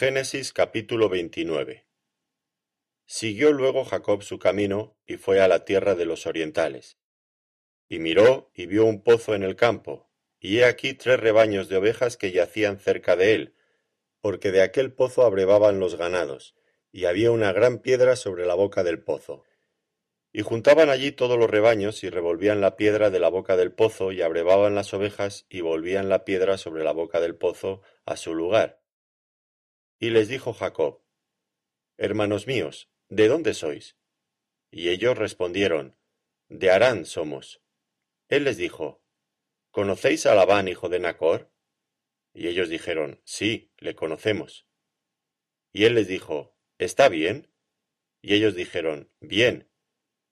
Génesis capítulo 29 Siguió luego Jacob su camino y fue a la tierra de los orientales. Y miró y vio un pozo en el campo, y he aquí tres rebaños de ovejas que yacían cerca de él, porque de aquel pozo abrevaban los ganados, y había una gran piedra sobre la boca del pozo. Y juntaban allí todos los rebaños y revolvían la piedra de la boca del pozo y abrevaban las ovejas y volvían la piedra sobre la boca del pozo a su lugar. Y les dijo Jacob, Hermanos míos, ¿de dónde sois? Y ellos respondieron, De Harán somos. Él les dijo, ¿Conocéis a Labán, hijo de Nacor? Y ellos dijeron, Sí, le conocemos. Y él les dijo, ¿Está bien? Y ellos dijeron, Bien.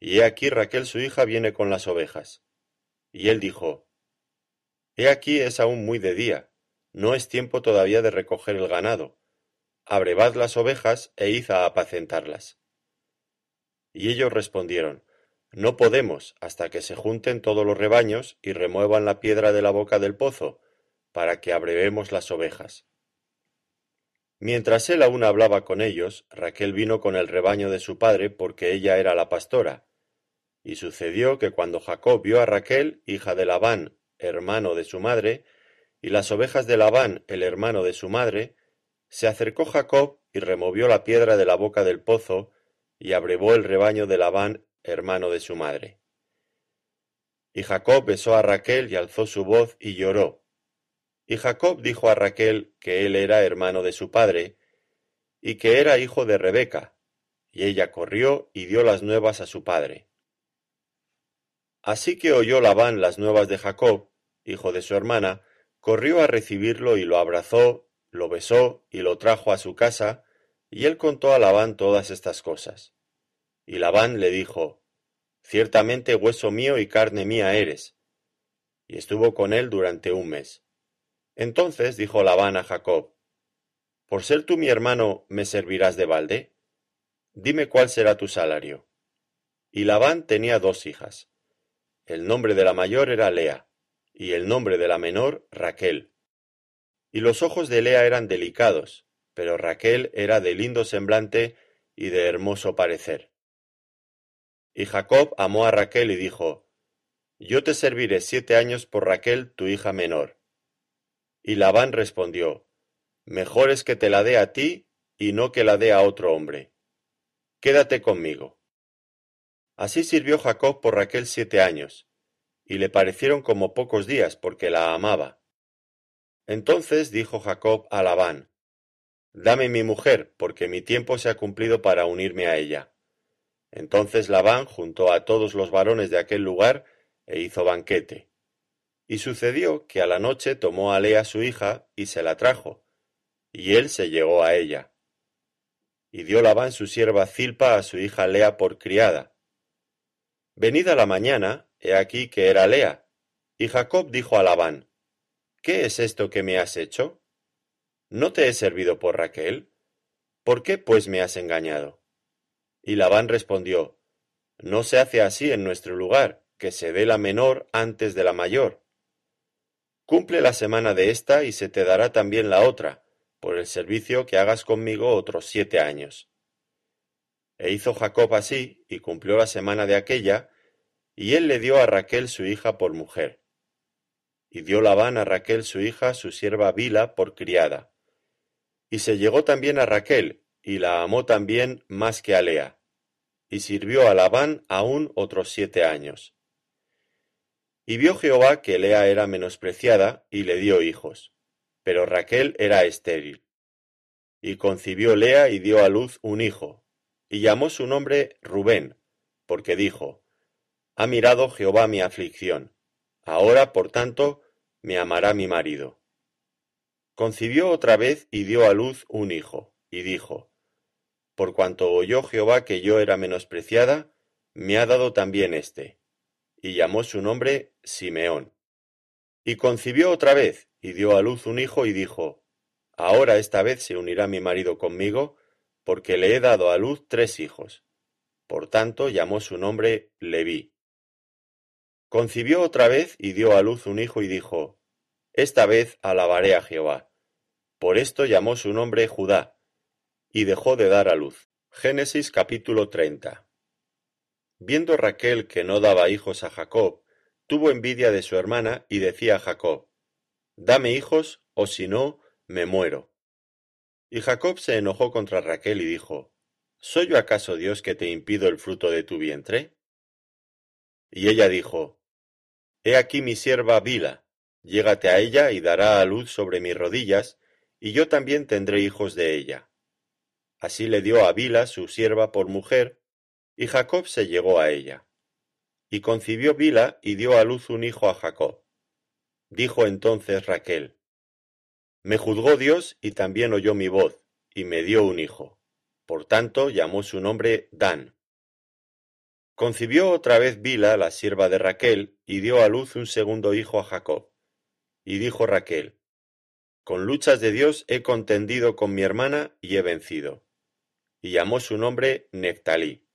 Y he aquí Raquel su hija viene con las ovejas. Y él dijo, He aquí es aún muy de día, no es tiempo todavía de recoger el ganado. Abrevad las ovejas e id a apacentarlas. Y ellos respondieron, No podemos hasta que se junten todos los rebaños y remuevan la piedra de la boca del pozo, para que abrevemos las ovejas. Mientras él aún hablaba con ellos, Raquel vino con el rebaño de su padre porque ella era la pastora. Y sucedió que cuando Jacob vio a Raquel, hija de Labán, hermano de su madre, y las ovejas de Labán, el hermano de su madre, se acercó Jacob y removió la piedra de la boca del pozo, y abrevó el rebaño de Labán, hermano de su madre. Y Jacob besó a Raquel y alzó su voz y lloró. Y Jacob dijo a Raquel que él era hermano de su padre, y que era hijo de Rebeca, y ella corrió y dio las nuevas a su padre. Así que oyó Labán las nuevas de Jacob, hijo de su hermana, corrió a recibirlo y lo abrazó, lo besó y lo trajo a su casa, y él contó a Labán todas estas cosas. Y Labán le dijo, Ciertamente hueso mío y carne mía eres. Y estuvo con él durante un mes. Entonces dijo Labán a Jacob, ¿Por ser tú mi hermano me servirás de balde? Dime cuál será tu salario. Y Labán tenía dos hijas. El nombre de la mayor era Lea, y el nombre de la menor Raquel. Y los ojos de Lea eran delicados, pero Raquel era de lindo semblante y de hermoso parecer. Y Jacob amó a Raquel y dijo, Yo te serviré siete años por Raquel, tu hija menor. Y Labán respondió, Mejor es que te la dé a ti y no que la dé a otro hombre. Quédate conmigo. Así sirvió Jacob por Raquel siete años, y le parecieron como pocos días porque la amaba. Entonces dijo Jacob a Labán, Dame mi mujer, porque mi tiempo se ha cumplido para unirme a ella. Entonces Labán juntó a todos los varones de aquel lugar e hizo banquete. Y sucedió que a la noche tomó a Lea su hija y se la trajo, y él se llegó a ella. Y dio Labán su sierva Zilpa a su hija Lea por criada. Venida la mañana, he aquí que era Lea, y Jacob dijo a Labán, ¿Qué es esto que me has hecho? ¿No te he servido por Raquel? ¿Por qué pues me has engañado? Y Labán respondió, No se hace así en nuestro lugar, que se dé la menor antes de la mayor. Cumple la semana de esta y se te dará también la otra, por el servicio que hagas conmigo otros siete años. E hizo Jacob así, y cumplió la semana de aquella, y él le dio a Raquel su hija por mujer. Y dio Labán a Raquel su hija su sierva Bila por criada. Y se llegó también a Raquel, y la amó también más que a Lea. Y sirvió a Labán aún otros siete años. Y vio Jehová que Lea era menospreciada, y le dio hijos. Pero Raquel era estéril. Y concibió Lea y dio a luz un hijo, y llamó su nombre Rubén, porque dijo, Ha mirado Jehová mi aflicción, ahora, por tanto, me amará mi marido. Concibió otra vez y dio a luz un hijo, y dijo, Por cuanto oyó Jehová que yo era menospreciada, me ha dado también éste y llamó su nombre Simeón. Y concibió otra vez, y dio a luz un hijo, y dijo, Ahora esta vez se unirá mi marido conmigo, porque le he dado a luz tres hijos. Por tanto llamó su nombre Leví. Concibió otra vez y dio a luz un hijo y dijo, Esta vez alabaré a Jehová. Por esto llamó su nombre Judá, y dejó de dar a luz. Génesis capítulo 30. Viendo Raquel que no daba hijos a Jacob, tuvo envidia de su hermana y decía a Jacob, Dame hijos, o si no, me muero. Y Jacob se enojó contra Raquel y dijo, ¿Soy yo acaso Dios que te impido el fruto de tu vientre? Y ella dijo, He aquí mi sierva Bila, llégate a ella y dará a luz sobre mis rodillas, y yo también tendré hijos de ella. Así le dio a Bila su sierva por mujer, y Jacob se llegó a ella. Y concibió Bila y dio a luz un hijo a Jacob. Dijo entonces Raquel, Me juzgó Dios y también oyó mi voz, y me dio un hijo. Por tanto llamó su nombre Dan. Concibió otra vez Bila, la sierva de Raquel, y dio a luz un segundo hijo a Jacob. Y dijo Raquel, Con luchas de Dios he contendido con mi hermana y he vencido. Y llamó su nombre Neftalí.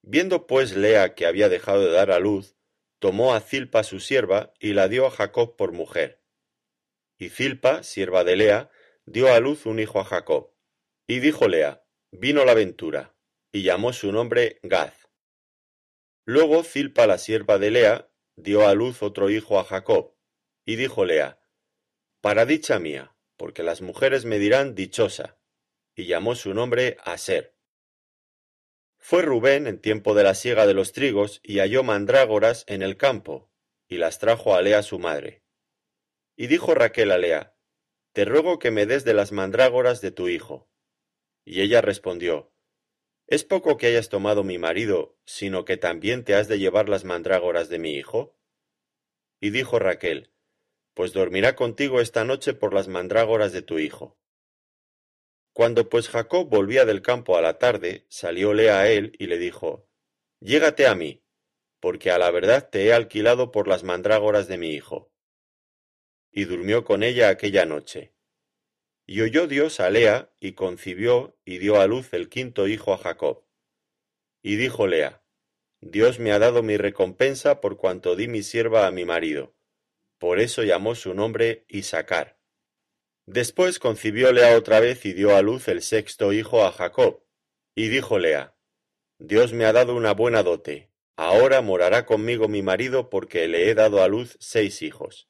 Viendo pues Lea que había dejado de dar a luz, tomó a Zilpa su sierva y la dio a Jacob por mujer. Y Zilpa, sierva de Lea, dio a luz un hijo a Jacob. Y dijo Lea, vino la ventura, y llamó su nombre Gaz. Luego Zilpa la sierva de Lea dio a luz otro hijo a Jacob, y dijo Lea, Para dicha mía, porque las mujeres me dirán dichosa, y llamó su nombre Aser. Fue Rubén en tiempo de la siega de los trigos y halló mandrágoras en el campo, y las trajo a Lea su madre. Y dijo Raquel a Lea, Te ruego que me des de las mandrágoras de tu hijo. Y ella respondió, ¿Es poco que hayas tomado mi marido, sino que también te has de llevar las mandrágoras de mi hijo? Y dijo Raquel, Pues dormirá contigo esta noche por las mandrágoras de tu hijo. Cuando pues Jacob volvía del campo a la tarde, salió Lea a él y le dijo, Llégate a mí, porque a la verdad te he alquilado por las mandrágoras de mi hijo. Y durmió con ella aquella noche. Y oyó Dios a Lea, y concibió, y dio a luz el quinto hijo a Jacob. Y dijo Lea, Dios me ha dado mi recompensa por cuanto di mi sierva a mi marido. Por eso llamó su nombre Isacar. Después concibió Lea otra vez y dio a luz el sexto hijo a Jacob. Y dijo Lea, Dios me ha dado una buena dote, ahora morará conmigo mi marido porque le he dado a luz seis hijos.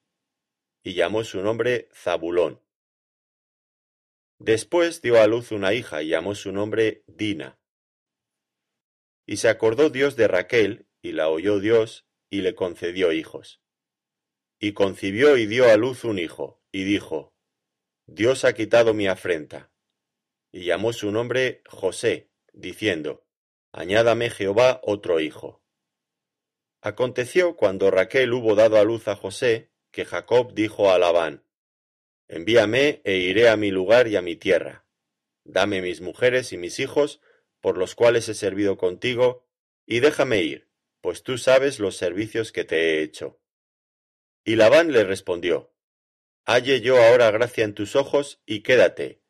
Y llamó su nombre Zabulón. Después dio a luz una hija y llamó su nombre Dina. Y se acordó Dios de Raquel, y la oyó Dios, y le concedió hijos. Y concibió y dio a luz un hijo, y dijo, Dios ha quitado mi afrenta. Y llamó su nombre José, diciendo, Añádame Jehová otro hijo. Aconteció cuando Raquel hubo dado a luz a José, que Jacob dijo a Labán, Envíame e iré a mi lugar y a mi tierra. Dame mis mujeres y mis hijos, por los cuales he servido contigo, y déjame ir, pues tú sabes los servicios que te he hecho. Y Labán le respondió, Halle yo ahora gracia en tus ojos, y quédate.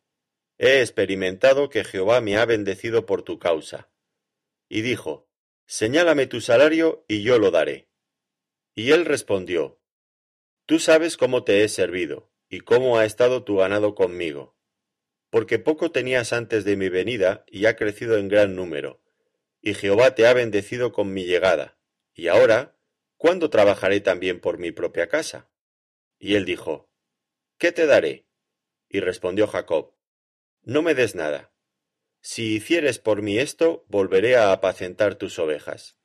He experimentado que Jehová me ha bendecido por tu causa. Y dijo, Señálame tu salario, y yo lo daré. Y él respondió, Tú sabes cómo te he servido, y cómo ha estado tu ganado conmigo. Porque poco tenías antes de mi venida, y ha crecido en gran número. Y Jehová te ha bendecido con mi llegada. Y ahora, ¿cuándo trabajaré también por mi propia casa? Y él dijo, ¿Qué te daré? Y respondió Jacob, No me des nada. Si hicieres por mí esto, volveré a apacentar tus ovejas.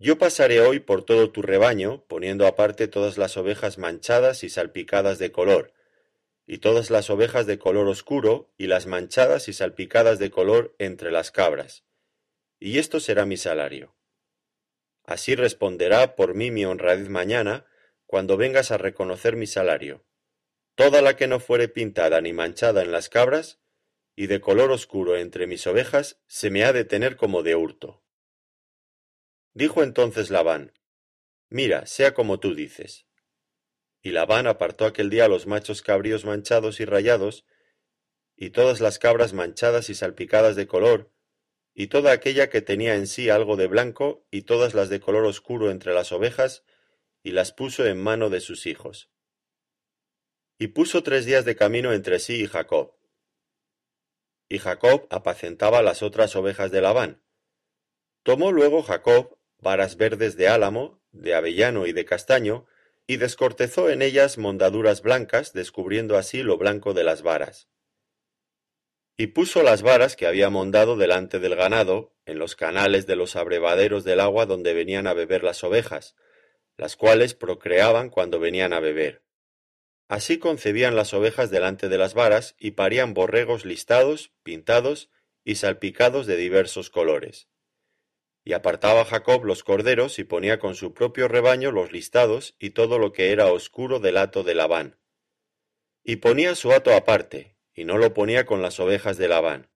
Yo pasaré hoy por todo tu rebaño, poniendo aparte todas las ovejas manchadas y salpicadas de color, y todas las ovejas de color oscuro, y las manchadas y salpicadas de color entre las cabras. Y esto será mi salario. Así responderá por mí mi honradez mañana, cuando vengas a reconocer mi salario toda la que no fuere pintada ni manchada en las cabras, y de color oscuro entre mis ovejas, se me ha de tener como de hurto. Dijo entonces Labán, Mira, sea como tú dices. Y Labán apartó aquel día los machos cabríos manchados y rayados, y todas las cabras manchadas y salpicadas de color, y toda aquella que tenía en sí algo de blanco, y todas las de color oscuro entre las ovejas, y las puso en mano de sus hijos. Y puso tres días de camino entre sí y Jacob. y Jacob apacentaba las otras ovejas de Labán. Tomó luego Jacob varas verdes de álamo, de avellano y de castaño, y descortezó en ellas mondaduras blancas, descubriendo así lo blanco de las varas. Y puso las varas que había mondado delante del ganado, en los canales de los abrevaderos del agua donde venían a beber las ovejas, las cuales procreaban cuando venían a beber. Así concebían las ovejas delante de las varas y parían borregos listados, pintados y salpicados de diversos colores. Y apartaba Jacob los corderos y ponía con su propio rebaño los listados y todo lo que era oscuro del hato de Labán. Y ponía su hato aparte, y no lo ponía con las ovejas de Labán.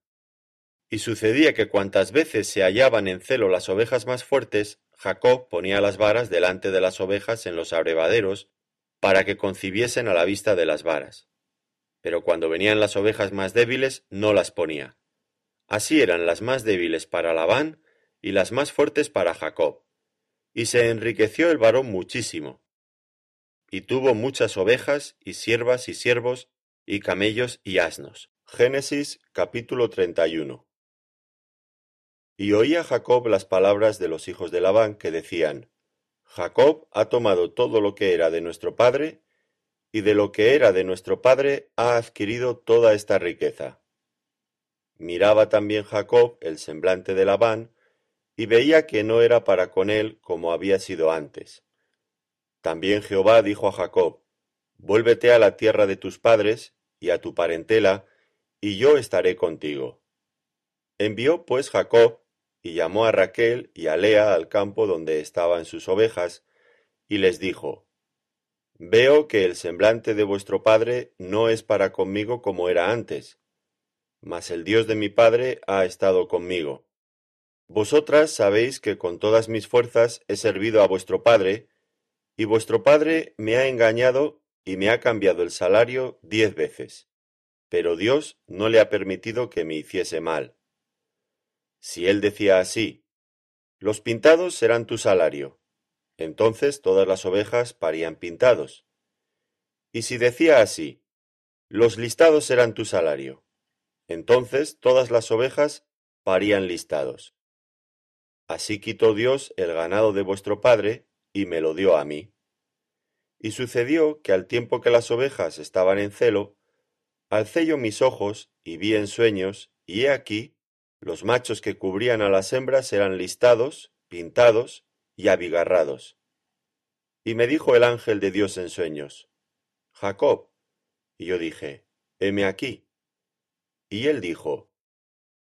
Y sucedía que cuantas veces se hallaban en celo las ovejas más fuertes, Jacob ponía las varas delante de las ovejas en los abrevaderos, para que concibiesen a la vista de las varas. Pero cuando venían las ovejas más débiles, no las ponía. Así eran las más débiles para Labán y las más fuertes para Jacob. Y se enriqueció el varón muchísimo. Y tuvo muchas ovejas, y siervas y siervos, y camellos y asnos. Génesis capítulo 31. Y oía Jacob las palabras de los hijos de Labán que decían, Jacob ha tomado todo lo que era de nuestro padre, y de lo que era de nuestro padre ha adquirido toda esta riqueza. Miraba también Jacob el semblante de Labán, y veía que no era para con él como había sido antes. También Jehová dijo a Jacob, Vuélvete a la tierra de tus padres y a tu parentela, y yo estaré contigo. Envió pues Jacob y llamó a Raquel y a Lea al campo donde estaban sus ovejas, y les dijo, Veo que el semblante de vuestro padre no es para conmigo como era antes, mas el Dios de mi padre ha estado conmigo. Vosotras sabéis que con todas mis fuerzas he servido a vuestro padre, y vuestro padre me ha engañado y me ha cambiado el salario diez veces, pero Dios no le ha permitido que me hiciese mal. Si él decía así, los pintados serán tu salario, entonces todas las ovejas parían pintados. Y si decía así, los listados serán tu salario, entonces todas las ovejas parían listados. Así quitó Dios el ganado de vuestro padre y me lo dio a mí. Y sucedió que al tiempo que las ovejas estaban en celo, alcé yo mis ojos y vi en sueños, y he aquí los machos que cubrían a las hembras eran listados, pintados y abigarrados. Y me dijo el ángel de Dios en sueños, Jacob. Y yo dije, heme aquí. Y él dijo,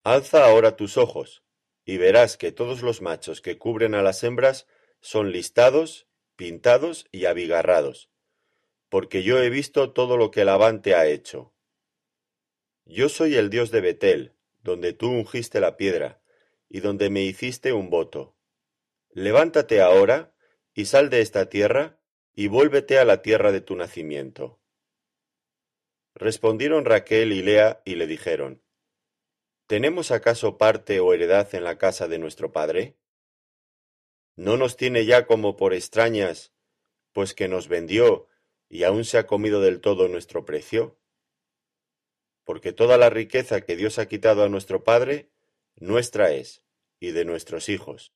Alza ahora tus ojos, y verás que todos los machos que cubren a las hembras son listados, pintados y abigarrados, porque yo he visto todo lo que Labán te ha hecho. Yo soy el Dios de Betel, donde tú ungiste la piedra, y donde me hiciste un voto. Levántate ahora, y sal de esta tierra, y vuélvete a la tierra de tu nacimiento. Respondieron Raquel y Lea y le dijeron, ¿Tenemos acaso parte o heredad en la casa de nuestro padre? ¿No nos tiene ya como por extrañas, pues que nos vendió y aún se ha comido del todo nuestro precio? porque toda la riqueza que Dios ha quitado a nuestro Padre, nuestra es, y de nuestros hijos.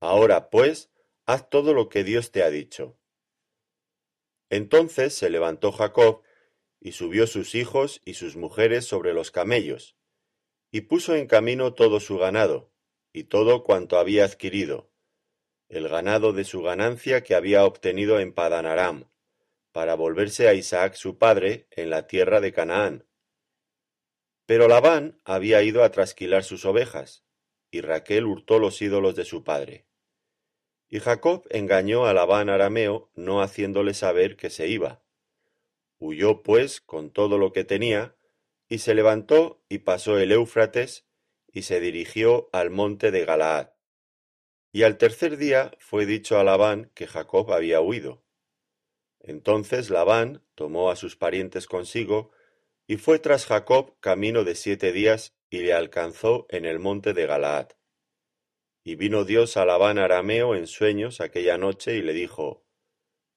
Ahora, pues, haz todo lo que Dios te ha dicho. Entonces se levantó Jacob, y subió sus hijos y sus mujeres sobre los camellos, y puso en camino todo su ganado, y todo cuanto había adquirido, el ganado de su ganancia que había obtenido en Padanaram, para volverse a Isaac su padre en la tierra de Canaán, pero Labán había ido a trasquilar sus ovejas, y Raquel hurtó los ídolos de su padre. Y Jacob engañó a Labán arameo, no haciéndole saber que se iba. Huyó, pues, con todo lo que tenía, y se levantó y pasó el Éufrates, y se dirigió al monte de Galaad. Y al tercer día fue dicho a Labán que Jacob había huido. Entonces Labán tomó a sus parientes consigo, y fue tras Jacob camino de siete días, y le alcanzó en el monte de Galaad. Y vino Dios a Labán arameo en sueños aquella noche, y le dijo,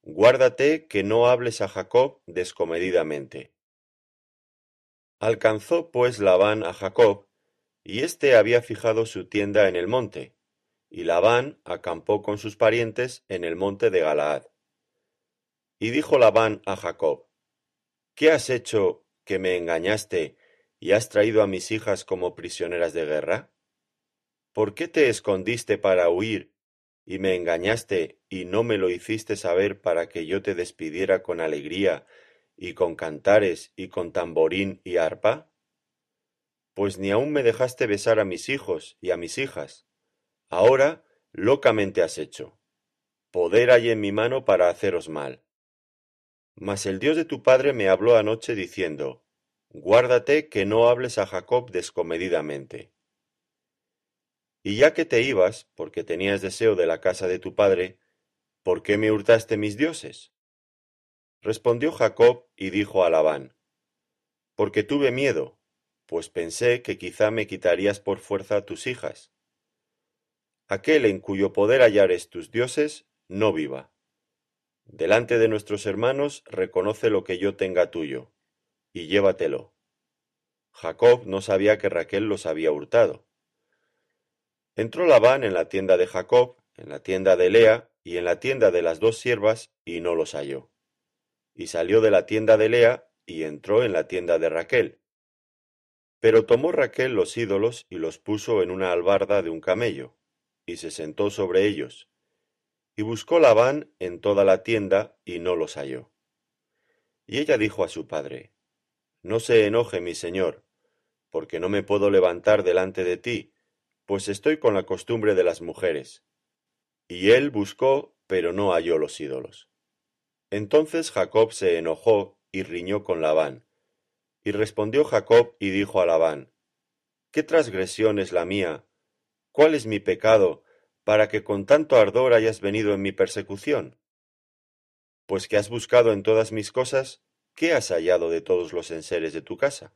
Guárdate que no hables a Jacob descomedidamente. Alcanzó pues Labán á Jacob, y éste había fijado su tienda en el monte, y Labán acampó con sus parientes en el monte de Galaad. Y dijo Labán á Jacob, ¿Qué has hecho que me engañaste y has traído a mis hijas como prisioneras de guerra? ¿Por qué te escondiste para huir y me engañaste y no me lo hiciste saber para que yo te despidiera con alegría y con cantares y con tamborín y arpa? Pues ni aun me dejaste besar a mis hijos y a mis hijas. Ahora locamente has hecho. Poder hay en mi mano para haceros mal. Mas el Dios de tu padre me habló anoche diciendo, Guárdate que no hables a Jacob descomedidamente. Y ya que te ibas, porque tenías deseo de la casa de tu padre, ¿por qué me hurtaste mis dioses? Respondió Jacob y dijo a Labán, Porque tuve miedo, pues pensé que quizá me quitarías por fuerza tus hijas. Aquel en cuyo poder hallares tus dioses, no viva. Delante de nuestros hermanos reconoce lo que yo tenga tuyo, y llévatelo. Jacob no sabía que Raquel los había hurtado. Entró Labán en la tienda de Jacob, en la tienda de Lea y en la tienda de las dos siervas, y no los halló. Y salió de la tienda de Lea y entró en la tienda de Raquel. Pero tomó Raquel los ídolos y los puso en una albarda de un camello, y se sentó sobre ellos. Y buscó Labán en toda la tienda y no los halló. Y ella dijo a su padre, No se enoje mi señor, porque no me puedo levantar delante de ti, pues estoy con la costumbre de las mujeres. Y él buscó, pero no halló los ídolos. Entonces Jacob se enojó y riñó con Labán. Y respondió Jacob y dijo a Labán, ¿Qué transgresión es la mía? ¿Cuál es mi pecado, para que con tanto ardor hayas venido en mi persecución? Pues que has buscado en todas mis cosas, ¿qué has hallado de todos los enseres de tu casa?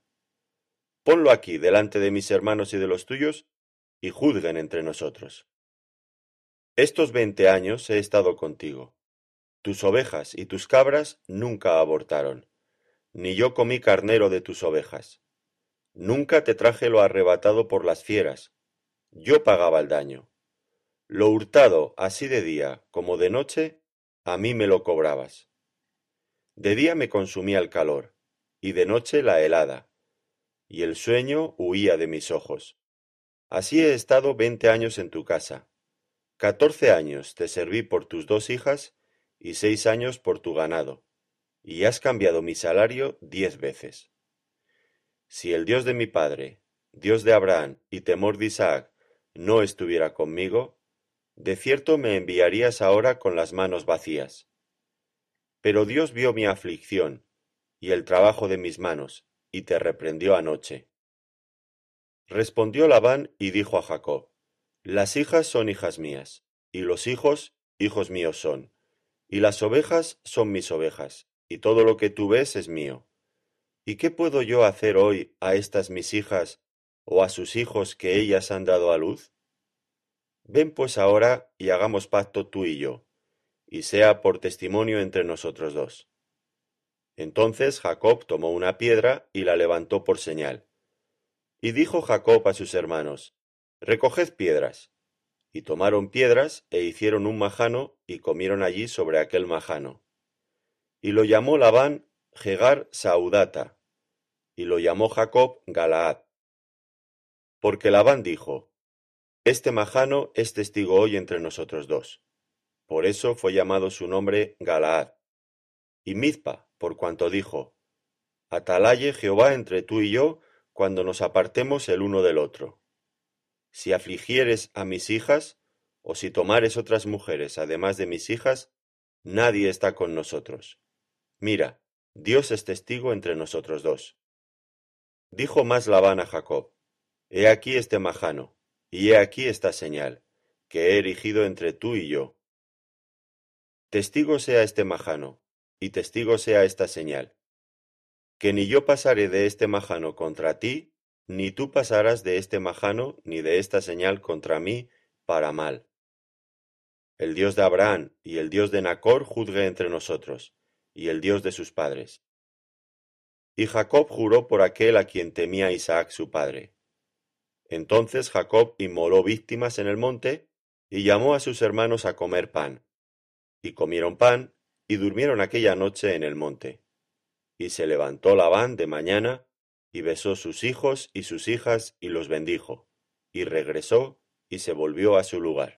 Ponlo aquí delante de mis hermanos y de los tuyos, y juzguen entre nosotros. Estos veinte años he estado contigo. Tus ovejas y tus cabras nunca abortaron, ni yo comí carnero de tus ovejas. Nunca te traje lo arrebatado por las fieras, yo pagaba el daño. Lo hurtado así de día como de noche, a mí me lo cobrabas. De día me consumía el calor, y de noche la helada, y el sueño huía de mis ojos. Así he estado veinte años en tu casa. Catorce años te serví por tus dos hijas y seis años por tu ganado, y has cambiado mi salario diez veces. Si el Dios de mi padre, Dios de Abraham y temor de Isaac, no estuviera conmigo, de cierto me enviarías ahora con las manos vacías. Pero Dios vio mi aflicción y el trabajo de mis manos, y te reprendió anoche. Respondió Labán y dijo a Jacob, Las hijas son hijas mías, y los hijos hijos míos son, y las ovejas son mis ovejas, y todo lo que tú ves es mío. ¿Y qué puedo yo hacer hoy a estas mis hijas o a sus hijos que ellas han dado a luz? Ven pues ahora y hagamos pacto tú y yo, y sea por testimonio entre nosotros dos. Entonces Jacob tomó una piedra y la levantó por señal y dijo Jacob a sus hermanos, Recoged piedras. Y tomaron piedras, e hicieron un majano, y comieron allí sobre aquel majano. Y lo llamó Labán Jegar Saudata, y lo llamó Jacob Galaad. Porque Labán dijo, Este majano es testigo hoy entre nosotros dos. Por eso fue llamado su nombre Galaad. Y Mizpa, por cuanto dijo, Atalaye Jehová entre tú y yo, cuando nos apartemos el uno del otro. Si afligieres a mis hijas, o si tomares otras mujeres además de mis hijas, nadie está con nosotros. Mira, Dios es testigo entre nosotros dos. Dijo más Labán a Jacob, He aquí este majano, y he aquí esta señal, que he erigido entre tú y yo. Testigo sea este majano, y testigo sea esta señal, que ni yo pasaré de este majano contra ti, ni tú pasarás de este majano ni de esta señal contra mí para mal. El Dios de Abraham y el Dios de Nacor juzgue entre nosotros, y el Dios de sus padres. Y Jacob juró por aquel a quien temía Isaac su padre. Entonces Jacob inmoló víctimas en el monte, y llamó a sus hermanos a comer pan. Y comieron pan, y durmieron aquella noche en el monte. Y se levantó Labán de mañana, y besó sus hijos y sus hijas, y los bendijo, y regresó, y se volvió a su lugar.